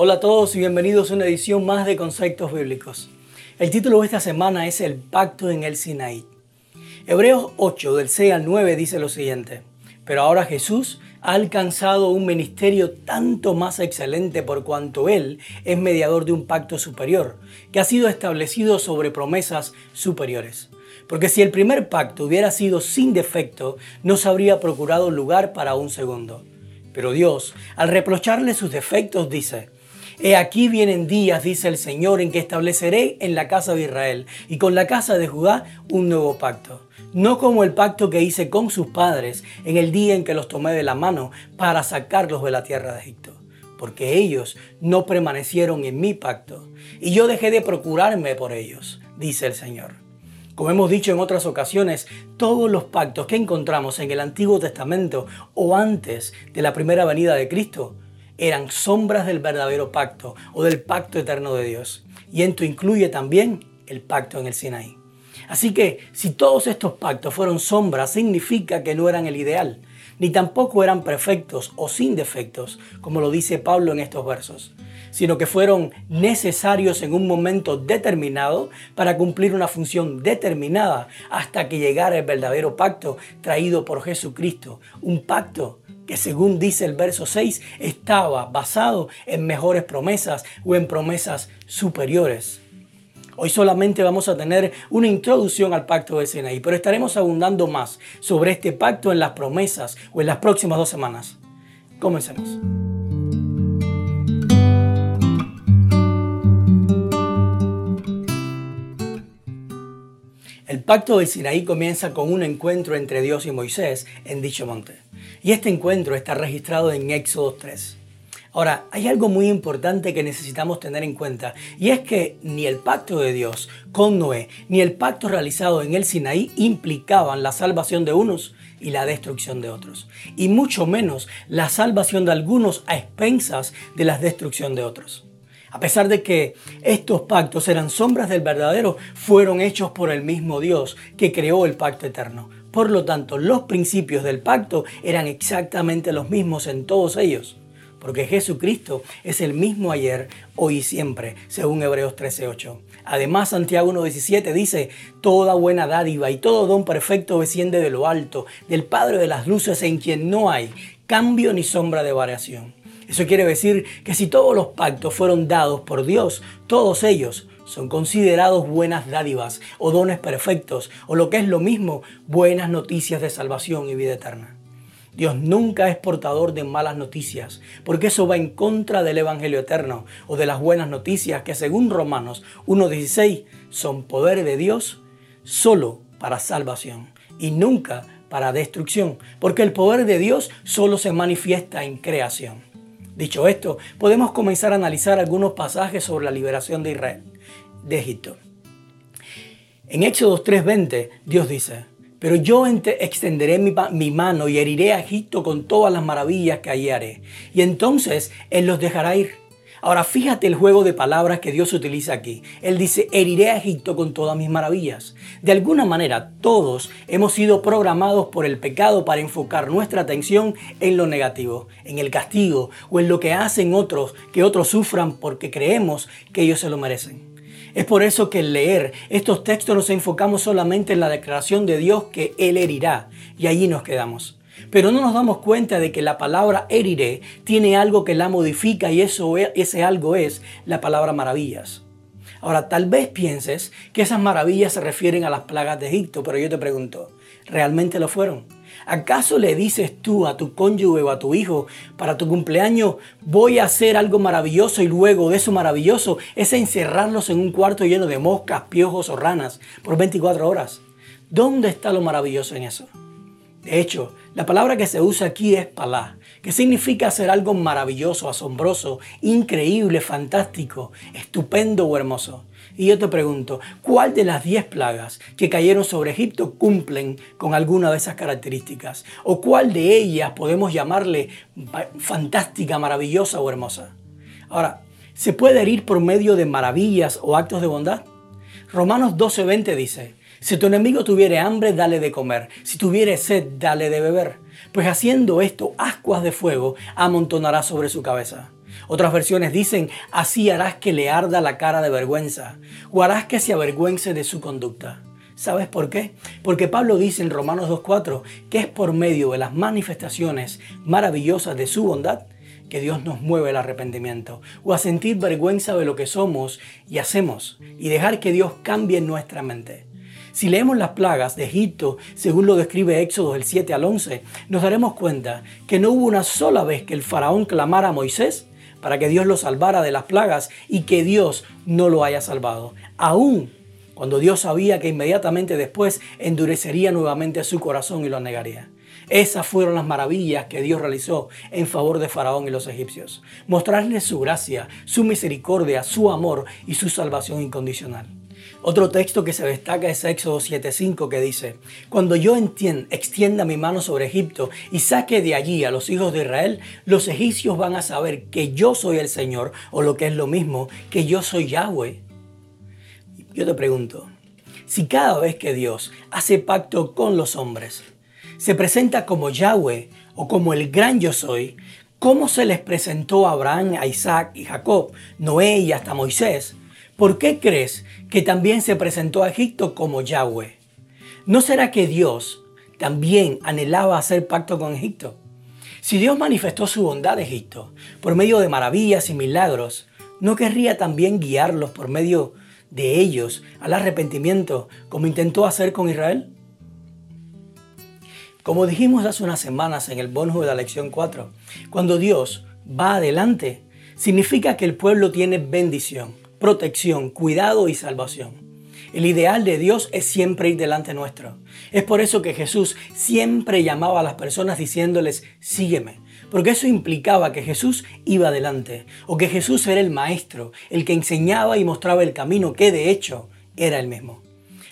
Hola a todos y bienvenidos a una edición más de Conceptos Bíblicos. El título de esta semana es El pacto en el Sinaí. Hebreos 8 del 6 al 9 dice lo siguiente. Pero ahora Jesús ha alcanzado un ministerio tanto más excelente por cuanto Él es mediador de un pacto superior, que ha sido establecido sobre promesas superiores. Porque si el primer pacto hubiera sido sin defecto, no se habría procurado lugar para un segundo. Pero Dios, al reprocharle sus defectos, dice, He aquí vienen días, dice el Señor, en que estableceré en la casa de Israel y con la casa de Judá un nuevo pacto no como el pacto que hice con sus padres en el día en que los tomé de la mano para sacarlos de la tierra de Egipto, porque ellos no permanecieron en mi pacto, y yo dejé de procurarme por ellos, dice el Señor. Como hemos dicho en otras ocasiones, todos los pactos que encontramos en el Antiguo Testamento o antes de la primera venida de Cristo eran sombras del verdadero pacto o del pacto eterno de Dios. Y esto incluye también el pacto en el Sinaí. Así que si todos estos pactos fueron sombras, significa que no eran el ideal, ni tampoco eran perfectos o sin defectos, como lo dice Pablo en estos versos, sino que fueron necesarios en un momento determinado para cumplir una función determinada hasta que llegara el verdadero pacto traído por Jesucristo, un pacto que según dice el verso 6 estaba basado en mejores promesas o en promesas superiores. Hoy solamente vamos a tener una introducción al pacto de Sinaí, pero estaremos abundando más sobre este pacto en las promesas o en las próximas dos semanas. Comencemos. El pacto de Sinaí comienza con un encuentro entre Dios y Moisés en dicho monte. Y este encuentro está registrado en Éxodo 3. Ahora, hay algo muy importante que necesitamos tener en cuenta y es que ni el pacto de Dios con Noé ni el pacto realizado en el Sinaí implicaban la salvación de unos y la destrucción de otros, y mucho menos la salvación de algunos a expensas de la destrucción de otros. A pesar de que estos pactos eran sombras del verdadero, fueron hechos por el mismo Dios que creó el pacto eterno. Por lo tanto, los principios del pacto eran exactamente los mismos en todos ellos porque Jesucristo es el mismo ayer, hoy y siempre, según Hebreos 13:8. Además, Santiago 1:17 dice, toda buena dádiva y todo don perfecto desciende de lo alto, del Padre de las luces en quien no hay cambio ni sombra de variación. Eso quiere decir que si todos los pactos fueron dados por Dios, todos ellos son considerados buenas dádivas o dones perfectos, o lo que es lo mismo, buenas noticias de salvación y vida eterna. Dios nunca es portador de malas noticias, porque eso va en contra del Evangelio eterno o de las buenas noticias que según Romanos 1.16 son poder de Dios solo para salvación y nunca para destrucción, porque el poder de Dios solo se manifiesta en creación. Dicho esto, podemos comenzar a analizar algunos pasajes sobre la liberación de Israel, de Egipto. En Éxodo 3:20, Dios dice, pero yo extenderé mi, mano y heriré a Egipto con todas las maravillas que allí haré. Y entonces Él los dejará ir. Ahora fíjate el juego de palabras que Dios utiliza aquí. Él dice, heriré a Egipto con todas mis maravillas. De alguna manera, todos hemos sido programados por el pecado para enfocar nuestra atención en lo negativo, en el castigo o en lo que hacen otros, que otros sufran porque creemos que ellos se lo merecen. Es por eso que al leer estos textos nos enfocamos solamente en la declaración de Dios que Él herirá y allí nos quedamos. Pero no nos damos cuenta de que la palabra heriré tiene algo que la modifica y eso, e, ese algo es la palabra maravillas. Ahora, tal vez pienses que esas maravillas se refieren a las plagas de Egipto, pero yo te pregunto, ¿realmente lo fueron? ¿Acaso le dices tú a tu cónyuge o a tu hijo para tu cumpleaños voy a hacer algo maravilloso y luego de eso maravilloso es encerrarlos en un cuarto lleno de moscas, piojos o ranas por 24 horas? ¿Dónde está lo maravilloso en eso? De hecho, la palabra que se usa aquí es palá, que significa hacer algo maravilloso, asombroso, increíble, fantástico, estupendo o hermoso. Y yo te pregunto, ¿cuál de las 10 plagas que cayeron sobre Egipto cumplen con alguna de esas características? ¿O cuál de ellas podemos llamarle fantástica, maravillosa o hermosa? Ahora, ¿se puede herir por medio de maravillas o actos de bondad? Romanos 12:20 dice, si tu enemigo tuviere hambre, dale de comer. Si tuviere sed, dale de beber. Pues haciendo esto, ascuas de fuego amontonará sobre su cabeza. Otras versiones dicen, así harás que le arda la cara de vergüenza, o harás que se avergüence de su conducta. ¿Sabes por qué? Porque Pablo dice en Romanos 2.4 que es por medio de las manifestaciones maravillosas de su bondad que Dios nos mueve el arrepentimiento o a sentir vergüenza de lo que somos y hacemos y dejar que Dios cambie nuestra mente. Si leemos las plagas de Egipto, según lo describe Éxodo del 7 al 11, nos daremos cuenta que no hubo una sola vez que el faraón clamara a Moisés para que Dios lo salvara de las plagas y que Dios no lo haya salvado. Aún cuando Dios sabía que inmediatamente después endurecería nuevamente su corazón y lo negaría. Esas fueron las maravillas que Dios realizó en favor de Faraón y los egipcios. Mostrarles su gracia, su misericordia, su amor y su salvación incondicional. Otro texto que se destaca es Éxodo 7:5 que dice, Cuando yo extienda mi mano sobre Egipto y saque de allí a los hijos de Israel, los egipcios van a saber que yo soy el Señor, o lo que es lo mismo, que yo soy Yahweh. Yo te pregunto, si cada vez que Dios hace pacto con los hombres, se presenta como Yahweh o como el gran yo soy, ¿cómo se les presentó a Abraham, a Isaac y Jacob, Noé y hasta Moisés? ¿Por qué crees que también se presentó a Egipto como Yahweh? ¿No será que Dios también anhelaba hacer pacto con Egipto? Si Dios manifestó su bondad a Egipto por medio de maravillas y milagros, ¿no querría también guiarlos por medio de ellos al arrepentimiento como intentó hacer con Israel? Como dijimos hace unas semanas en el bonus de la lección 4, cuando Dios va adelante, significa que el pueblo tiene bendición, protección, cuidado y salvación. El ideal de Dios es siempre ir delante nuestro. Es por eso que Jesús siempre llamaba a las personas diciéndoles, sígueme, porque eso implicaba que Jesús iba adelante, o que Jesús era el maestro, el que enseñaba y mostraba el camino, que de hecho era el mismo.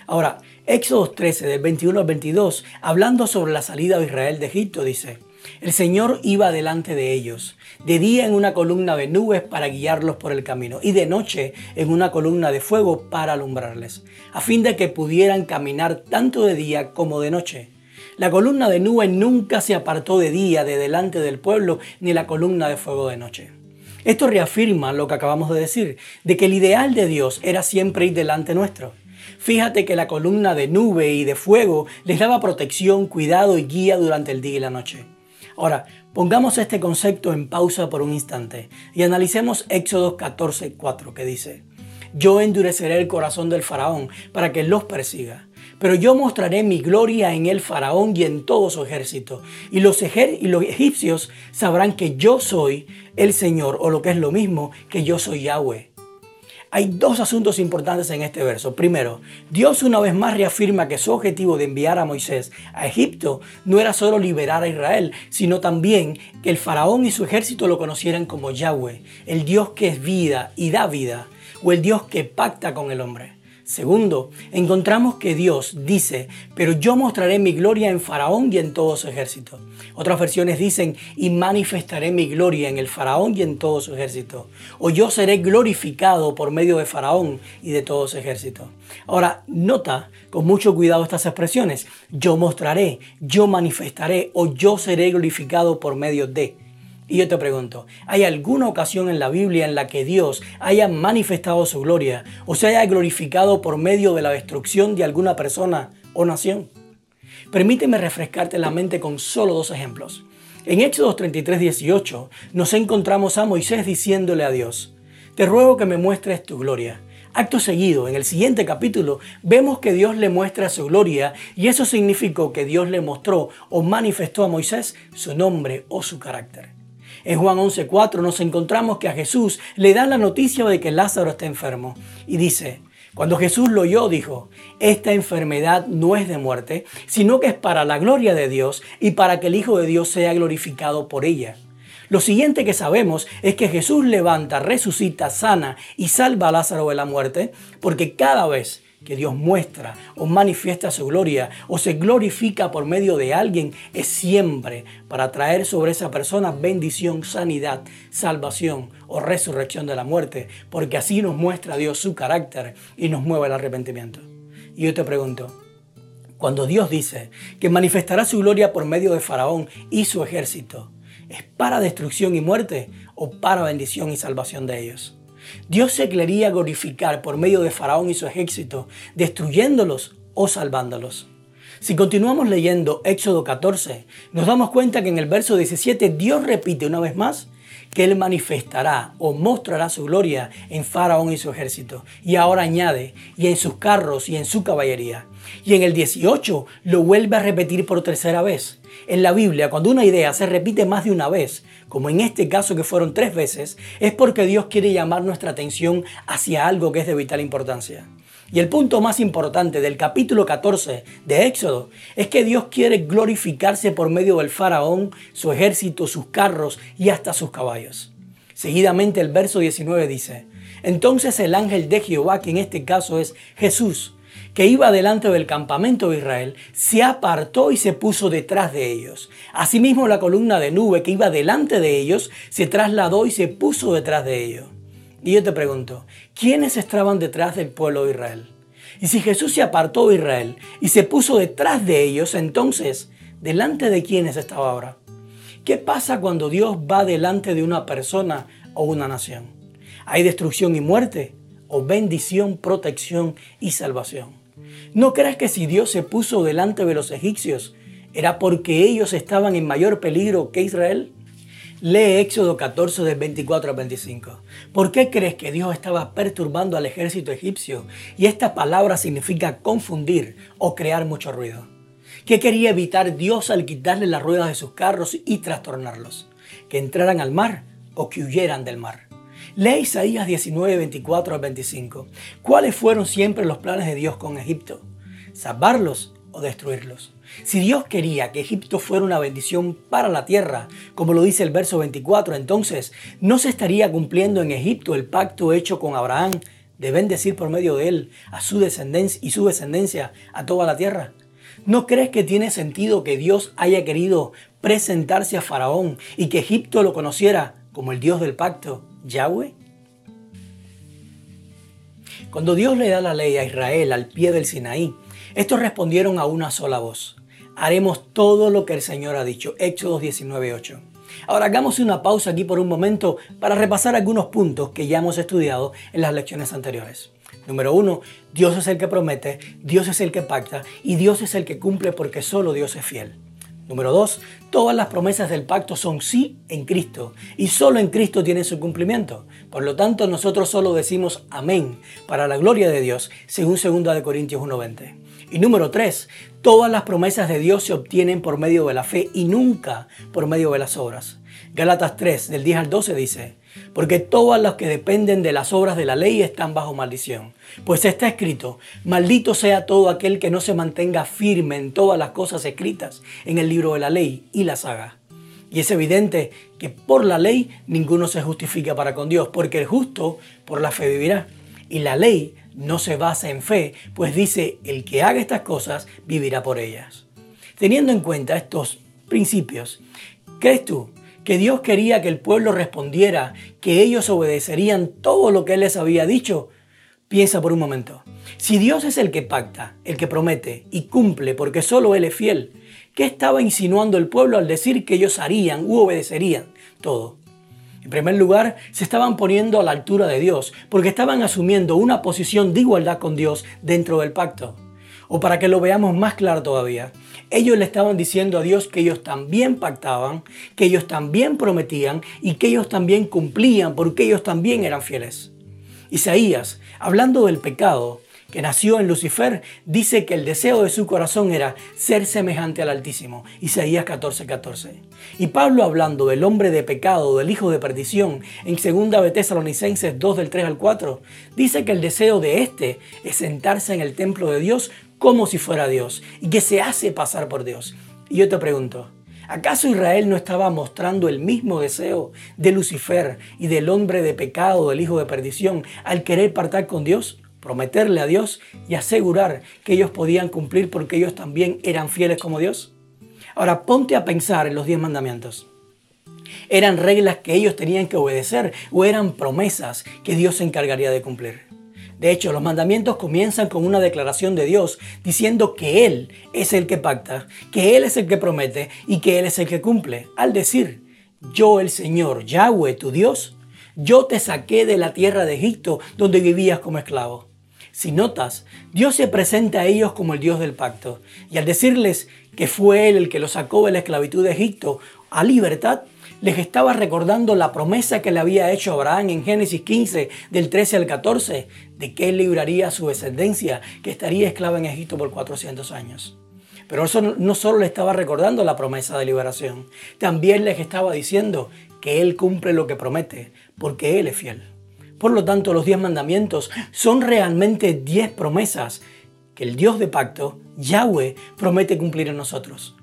Ahora, Éxodo 13, del 21 al 22, hablando sobre la salida de Israel de Egipto, dice, el Señor iba delante de ellos, de día en una columna de nubes para guiarlos por el camino, y de noche en una columna de fuego para alumbrarles, a fin de que pudieran caminar tanto de día como de noche. La columna de nube nunca se apartó de día de delante del pueblo, ni la columna de fuego de noche. Esto reafirma lo que acabamos de decir, de que el ideal de Dios era siempre ir delante nuestro. Fíjate que la columna de nube y de fuego les daba protección, cuidado y guía durante el día y la noche. Ahora, pongamos este concepto en pausa por un instante y analicemos Éxodo 14:4 que dice, Yo endureceré el corazón del faraón para que los persiga pero yo mostraré mi gloria en el faraón y en todo su ejército. Y los, y los egipcios sabrán que yo soy el Señor, o lo que es lo mismo, que yo soy Yahweh. Hay dos asuntos importantes en este verso. Primero, Dios una vez más reafirma que su objetivo de enviar a Moisés a Egipto no era solo liberar a Israel, sino también que el faraón y su ejército lo conocieran como Yahweh, el Dios que es vida y da vida, o el Dios que pacta con el hombre. Segundo, encontramos que Dios dice, pero yo mostraré mi gloria en Faraón y en todo su ejército. Otras versiones dicen, y manifestaré mi gloria en el Faraón y en todo su ejército. O yo seré glorificado por medio de Faraón y de todo su ejército. Ahora, nota con mucho cuidado estas expresiones. Yo mostraré, yo manifestaré o yo seré glorificado por medio de. Y yo te pregunto, ¿hay alguna ocasión en la Biblia en la que Dios haya manifestado su gloria o se haya glorificado por medio de la destrucción de alguna persona o nación? Permíteme refrescarte la mente con solo dos ejemplos. En Éxodo 33, 18 nos encontramos a Moisés diciéndole a Dios, te ruego que me muestres tu gloria. Acto seguido, en el siguiente capítulo, vemos que Dios le muestra su gloria y eso significó que Dios le mostró o manifestó a Moisés su nombre o su carácter. En Juan 11:4 nos encontramos que a Jesús le da la noticia de que Lázaro está enfermo y dice, cuando Jesús lo oyó, dijo, esta enfermedad no es de muerte, sino que es para la gloria de Dios y para que el Hijo de Dios sea glorificado por ella. Lo siguiente que sabemos es que Jesús levanta, resucita, sana y salva a Lázaro de la muerte, porque cada vez que Dios muestra o manifiesta su gloria o se glorifica por medio de alguien es siempre para traer sobre esa persona bendición, sanidad, salvación o resurrección de la muerte, porque así nos muestra Dios su carácter y nos mueve el arrepentimiento. Y yo te pregunto, cuando Dios dice que manifestará su gloria por medio de Faraón y su ejército, ¿Es para destrucción y muerte o para bendición y salvación de ellos? Dios se quería glorificar por medio de Faraón y su ejército, destruyéndolos o salvándolos. Si continuamos leyendo Éxodo 14, nos damos cuenta que en el verso 17 Dios repite una vez más que Él manifestará o mostrará su gloria en Faraón y su ejército. Y ahora añade, y en sus carros y en su caballería. Y en el 18 lo vuelve a repetir por tercera vez. En la Biblia, cuando una idea se repite más de una vez, como en este caso que fueron tres veces, es porque Dios quiere llamar nuestra atención hacia algo que es de vital importancia. Y el punto más importante del capítulo 14 de Éxodo es que Dios quiere glorificarse por medio del faraón, su ejército, sus carros y hasta sus caballos. Seguidamente el verso 19 dice, entonces el ángel de Jehová, que en este caso es Jesús, que iba delante del campamento de Israel, se apartó y se puso detrás de ellos. Asimismo la columna de nube que iba delante de ellos se trasladó y se puso detrás de ellos. Y yo te pregunto, ¿quiénes estaban detrás del pueblo de Israel? Y si Jesús se apartó de Israel y se puso detrás de ellos, entonces, ¿delante de quiénes estaba ahora? ¿Qué pasa cuando Dios va delante de una persona o una nación? ¿Hay destrucción y muerte? ¿O bendición, protección y salvación? ¿No crees que si Dios se puso delante de los egipcios, era porque ellos estaban en mayor peligro que Israel? Lee Éxodo 14 del 24 al 25. ¿Por qué crees que Dios estaba perturbando al ejército egipcio? Y esta palabra significa confundir o crear mucho ruido. ¿Qué quería evitar Dios al quitarle las ruedas de sus carros y trastornarlos? Que entraran al mar o que huyeran del mar. Lee Isaías 19, 24 al 25. ¿Cuáles fueron siempre los planes de Dios con Egipto? Salvarlos o destruirlos. Si Dios quería que Egipto fuera una bendición para la tierra, como lo dice el verso 24, entonces no se estaría cumpliendo en Egipto el pacto hecho con Abraham de bendecir por medio de él a su descendencia y su descendencia a toda la tierra. ¿No crees que tiene sentido que Dios haya querido presentarse a Faraón y que Egipto lo conociera como el Dios del pacto, Yahweh? Cuando Dios le da la ley a Israel al pie del Sinaí, estos respondieron a una sola voz. Haremos todo lo que el Señor ha dicho. Éxodo 19.8. Ahora hagamos una pausa aquí por un momento para repasar algunos puntos que ya hemos estudiado en las lecciones anteriores. Número uno, Dios es el que promete, Dios es el que pacta y Dios es el que cumple porque solo Dios es fiel. Número dos, todas las promesas del pacto son sí en Cristo y solo en Cristo tienen su cumplimiento. Por lo tanto, nosotros solo decimos amén para la gloria de Dios, según 2 Corintios 1.20. Y número tres, todas las promesas de Dios se obtienen por medio de la fe y nunca por medio de las obras. Gálatas 3, del 10 al 12 dice, porque todos los que dependen de las obras de la ley están bajo maldición. Pues está escrito, maldito sea todo aquel que no se mantenga firme en todas las cosas escritas en el libro de la ley y las haga. Y es evidente que por la ley ninguno se justifica para con Dios, porque el justo por la fe vivirá. Y la ley no se basa en fe, pues dice, el que haga estas cosas vivirá por ellas. Teniendo en cuenta estos principios, ¿crees tú que Dios quería que el pueblo respondiera, que ellos obedecerían todo lo que Él les había dicho? Piensa por un momento. Si Dios es el que pacta, el que promete y cumple porque solo Él es fiel, ¿qué estaba insinuando el pueblo al decir que ellos harían u obedecerían todo? En primer lugar, se estaban poniendo a la altura de Dios, porque estaban asumiendo una posición de igualdad con Dios dentro del pacto. O para que lo veamos más claro todavía, ellos le estaban diciendo a Dios que ellos también pactaban, que ellos también prometían y que ellos también cumplían porque ellos también eran fieles. Isaías, hablando del pecado, que nació en Lucifer, dice que el deseo de su corazón era ser semejante al Altísimo. Isaías 14:14. 14. Y Pablo hablando del hombre de pecado, del hijo de perdición, en 2 de Tesalonicenses 2 del 3 al 4, dice que el deseo de éste es sentarse en el templo de Dios como si fuera Dios y que se hace pasar por Dios. Y yo te pregunto, ¿Acaso Israel no estaba mostrando el mismo deseo de Lucifer y del hombre de pecado, del hijo de perdición, al querer partar con Dios? Prometerle a Dios y asegurar que ellos podían cumplir porque ellos también eran fieles como Dios? Ahora ponte a pensar en los diez mandamientos. ¿Eran reglas que ellos tenían que obedecer o eran promesas que Dios se encargaría de cumplir? De hecho, los mandamientos comienzan con una declaración de Dios diciendo que Él es el que pacta, que Él es el que promete y que Él es el que cumple. Al decir, yo el Señor, Yahweh, tu Dios, yo te saqué de la tierra de Egipto donde vivías como esclavo. Si notas, Dios se presenta a ellos como el Dios del pacto. Y al decirles que fue Él el que los sacó de la esclavitud de Egipto a libertad, les estaba recordando la promesa que le había hecho Abraham en Génesis 15, del 13 al 14, de que él libraría a su descendencia, que estaría esclava en Egipto por 400 años. Pero eso no solo le estaba recordando la promesa de liberación, también les estaba diciendo que Él cumple lo que promete, porque Él es fiel. Por lo tanto, los diez mandamientos son realmente diez promesas que el Dios de pacto, Yahweh, promete cumplir en nosotros.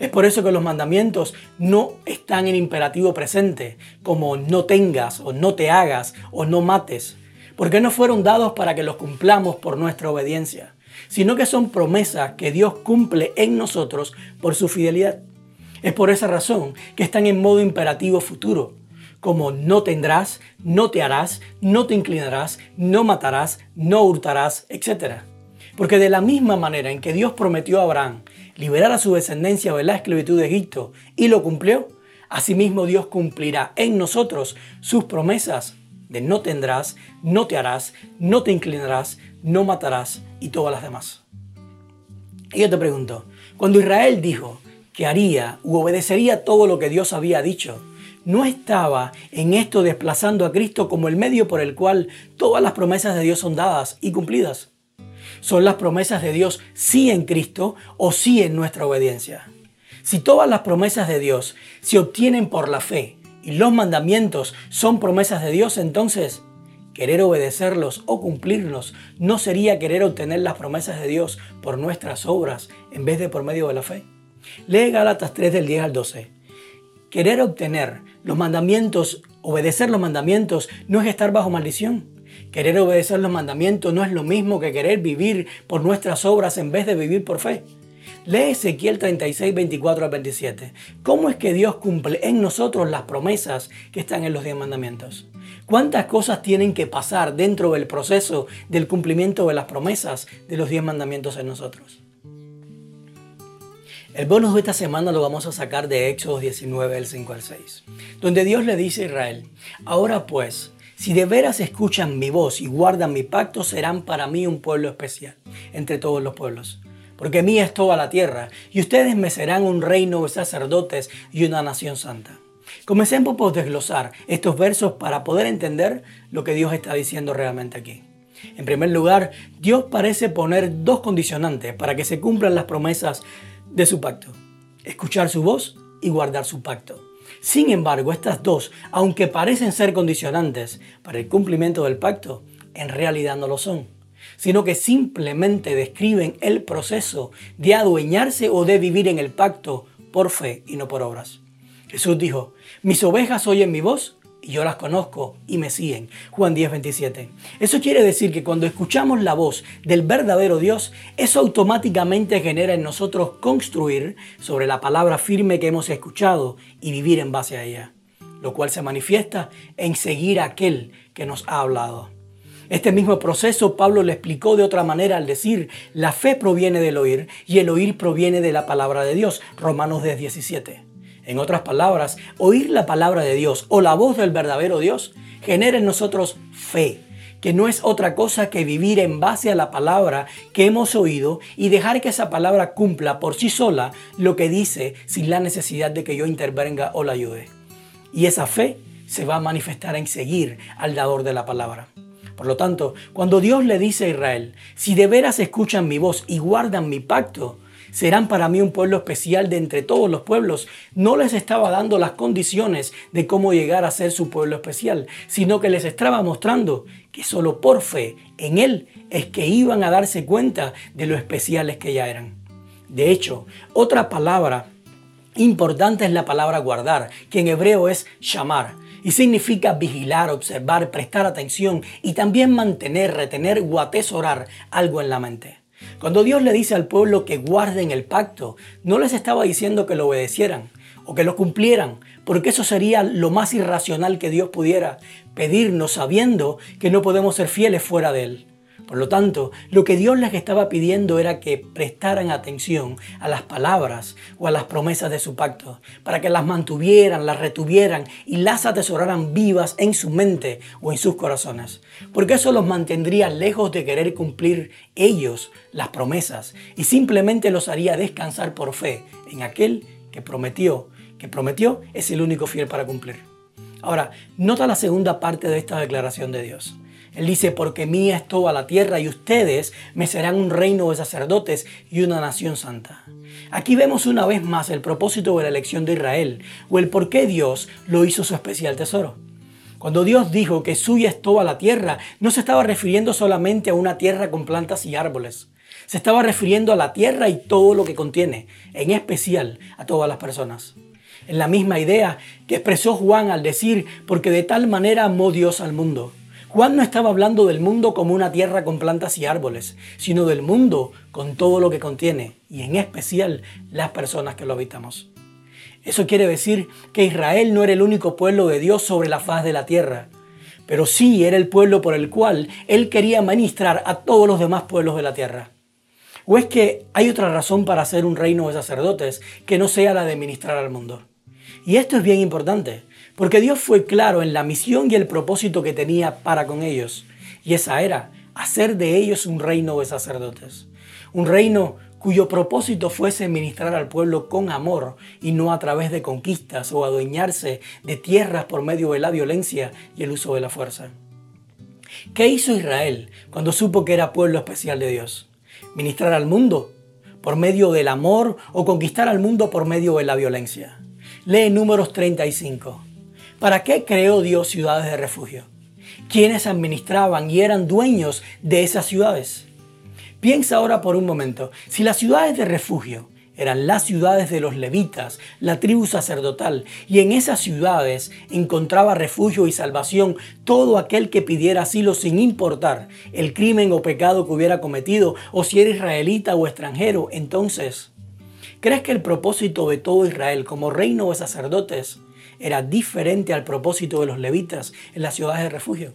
Es por eso que los mandamientos no están en imperativo presente, como no tengas o no te hagas o no mates, porque no fueron dados para que los cumplamos por nuestra obediencia, sino que son promesas que Dios cumple en nosotros por su fidelidad. Es por esa razón que están en modo imperativo futuro, como no tendrás, no te harás, no te inclinarás, no matarás, no hurtarás, etc. Porque de la misma manera en que Dios prometió a Abraham liberar a su descendencia de la esclavitud de Egipto y lo cumplió, asimismo Dios cumplirá en nosotros sus promesas de no tendrás, no te harás, no te inclinarás, no matarás y todas las demás. Y yo te pregunto, cuando Israel dijo que haría u obedecería todo lo que Dios había dicho, no estaba en esto desplazando a Cristo como el medio por el cual todas las promesas de Dios son dadas y cumplidas. Son las promesas de Dios sí en Cristo o sí en nuestra obediencia. Si todas las promesas de Dios se obtienen por la fe y los mandamientos son promesas de Dios, entonces querer obedecerlos o cumplirlos no sería querer obtener las promesas de Dios por nuestras obras en vez de por medio de la fe. Lee Gálatas 3 del 10 al 12. Querer obtener los mandamientos, obedecer los mandamientos, no es estar bajo maldición. Querer obedecer los mandamientos no es lo mismo que querer vivir por nuestras obras en vez de vivir por fe. Lee Ezequiel 36, 24 al 27. ¿Cómo es que Dios cumple en nosotros las promesas que están en los diez mandamientos? ¿Cuántas cosas tienen que pasar dentro del proceso del cumplimiento de las promesas de los diez mandamientos en nosotros? El bonus de esta semana lo vamos a sacar de Éxodo 19, del 5 al 6, donde Dios le dice a Israel, ahora pues, si de veras escuchan mi voz y guardan mi pacto, serán para mí un pueblo especial entre todos los pueblos porque mía es toda la tierra, y ustedes me serán un reino de sacerdotes y una nación santa. Comencemos por desglosar estos versos para poder entender lo que Dios está diciendo realmente aquí. En primer lugar, Dios parece poner dos condicionantes para que se cumplan las promesas de su pacto. Escuchar su voz y guardar su pacto. Sin embargo, estas dos, aunque parecen ser condicionantes para el cumplimiento del pacto, en realidad no lo son sino que simplemente describen el proceso de adueñarse o de vivir en el pacto por fe y no por obras. Jesús dijo, mis ovejas oyen mi voz y yo las conozco y me siguen. Juan 10, 27. Eso quiere decir que cuando escuchamos la voz del verdadero Dios, eso automáticamente genera en nosotros construir sobre la palabra firme que hemos escuchado y vivir en base a ella, lo cual se manifiesta en seguir a aquel que nos ha hablado. Este mismo proceso Pablo le explicó de otra manera al decir, la fe proviene del oír y el oír proviene de la palabra de Dios, Romanos 10, 17. En otras palabras, oír la palabra de Dios o la voz del verdadero Dios genera en nosotros fe, que no es otra cosa que vivir en base a la palabra que hemos oído y dejar que esa palabra cumpla por sí sola lo que dice sin la necesidad de que yo intervenga o la ayude. Y esa fe se va a manifestar en seguir al dador de la palabra. Por lo tanto, cuando Dios le dice a Israel, si de veras escuchan mi voz y guardan mi pacto, serán para mí un pueblo especial de entre todos los pueblos, no les estaba dando las condiciones de cómo llegar a ser su pueblo especial, sino que les estaba mostrando que solo por fe en Él es que iban a darse cuenta de lo especiales que ya eran. De hecho, otra palabra importante es la palabra guardar, que en hebreo es llamar y significa vigilar, observar, prestar atención y también mantener, retener o atesorar algo en la mente. Cuando Dios le dice al pueblo que guarden el pacto, no les estaba diciendo que lo obedecieran o que lo cumplieran, porque eso sería lo más irracional que Dios pudiera pedirnos sabiendo que no podemos ser fieles fuera de Él. Por lo tanto, lo que Dios les estaba pidiendo era que prestaran atención a las palabras o a las promesas de su pacto, para que las mantuvieran, las retuvieran y las atesoraran vivas en su mente o en sus corazones, porque eso los mantendría lejos de querer cumplir ellos las promesas y simplemente los haría descansar por fe en aquel que prometió, que prometió es el único fiel para cumplir. Ahora, nota la segunda parte de esta declaración de Dios. Él dice, porque mía es toda la tierra y ustedes me serán un reino de sacerdotes y una nación santa. Aquí vemos una vez más el propósito de la elección de Israel o el por qué Dios lo hizo su especial tesoro. Cuando Dios dijo que suya es toda la tierra, no se estaba refiriendo solamente a una tierra con plantas y árboles. Se estaba refiriendo a la tierra y todo lo que contiene, en especial a todas las personas. En la misma idea que expresó Juan al decir, porque de tal manera amó Dios al mundo Juan no estaba hablando del mundo como una tierra con plantas y árboles, sino del mundo con todo lo que contiene, y en especial las personas que lo habitamos. Eso quiere decir que Israel no era el único pueblo de Dios sobre la faz de la tierra, pero sí era el pueblo por el cual Él quería ministrar a todos los demás pueblos de la tierra. ¿O es que hay otra razón para ser un reino de sacerdotes que no sea la de ministrar al mundo? Y esto es bien importante, porque Dios fue claro en la misión y el propósito que tenía para con ellos. Y esa era hacer de ellos un reino de sacerdotes. Un reino cuyo propósito fuese ministrar al pueblo con amor y no a través de conquistas o adueñarse de tierras por medio de la violencia y el uso de la fuerza. ¿Qué hizo Israel cuando supo que era pueblo especial de Dios? ¿Ministrar al mundo por medio del amor o conquistar al mundo por medio de la violencia? Lee números 35. ¿Para qué creó Dios ciudades de refugio? ¿Quiénes administraban y eran dueños de esas ciudades? Piensa ahora por un momento, si las ciudades de refugio eran las ciudades de los levitas, la tribu sacerdotal, y en esas ciudades encontraba refugio y salvación todo aquel que pidiera asilo sin importar el crimen o pecado que hubiera cometido, o si era israelita o extranjero, entonces, ¿crees que el propósito de todo Israel como reino de sacerdotes era diferente al propósito de los levitas en las ciudades de refugio.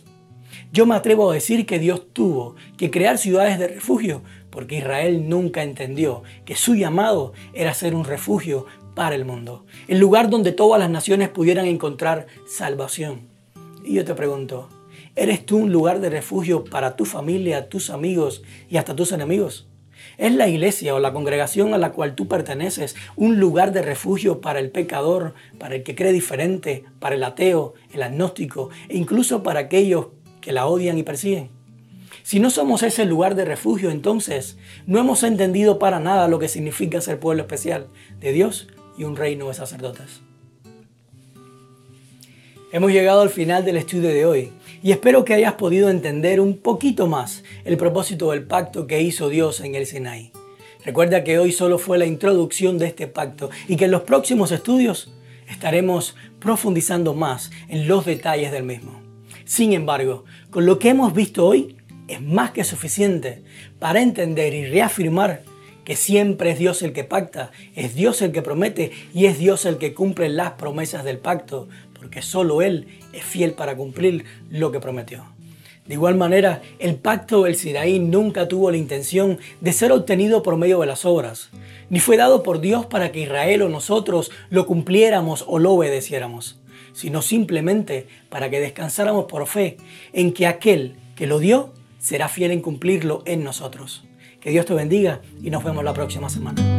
Yo me atrevo a decir que Dios tuvo que crear ciudades de refugio porque Israel nunca entendió que su llamado era ser un refugio para el mundo, el lugar donde todas las naciones pudieran encontrar salvación. Y yo te pregunto, ¿eres tú un lugar de refugio para tu familia, tus amigos y hasta tus enemigos? ¿Es la iglesia o la congregación a la cual tú perteneces un lugar de refugio para el pecador, para el que cree diferente, para el ateo, el agnóstico e incluso para aquellos que la odian y persiguen? Si no somos ese lugar de refugio, entonces no hemos entendido para nada lo que significa ser pueblo especial de Dios y un reino de sacerdotes. Hemos llegado al final del estudio de hoy y espero que hayas podido entender un poquito más el propósito del pacto que hizo Dios en el Sinai. Recuerda que hoy solo fue la introducción de este pacto y que en los próximos estudios estaremos profundizando más en los detalles del mismo. Sin embargo, con lo que hemos visto hoy es más que suficiente para entender y reafirmar que siempre es Dios el que pacta, es Dios el que promete y es Dios el que cumple las promesas del pacto, porque solo Él es fiel para cumplir lo que prometió. De igual manera, el pacto del Sinaí nunca tuvo la intención de ser obtenido por medio de las obras, ni fue dado por Dios para que Israel o nosotros lo cumpliéramos o lo obedeciéramos, sino simplemente para que descansáramos por fe en que aquel que lo dio será fiel en cumplirlo en nosotros. Que Dios te bendiga y nos vemos la próxima semana.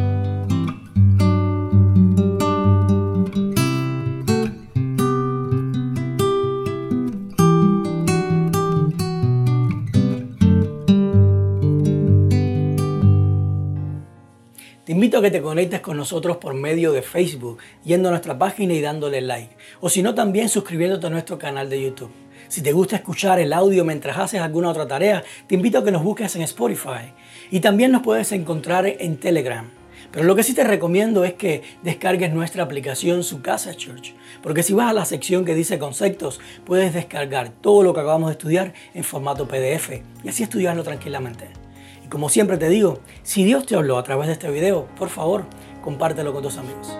Invito a que te conectes con nosotros por medio de Facebook, yendo a nuestra página y dándole like. O si no, también suscribiéndote a nuestro canal de YouTube. Si te gusta escuchar el audio mientras haces alguna otra tarea, te invito a que nos busques en Spotify. Y también nos puedes encontrar en Telegram. Pero lo que sí te recomiendo es que descargues nuestra aplicación Su Casa Church. Porque si vas a la sección que dice conceptos, puedes descargar todo lo que acabamos de estudiar en formato PDF y así estudiarlo tranquilamente. Y como siempre te digo, si Dios te habló a través de este video, por favor, compártelo con tus amigos.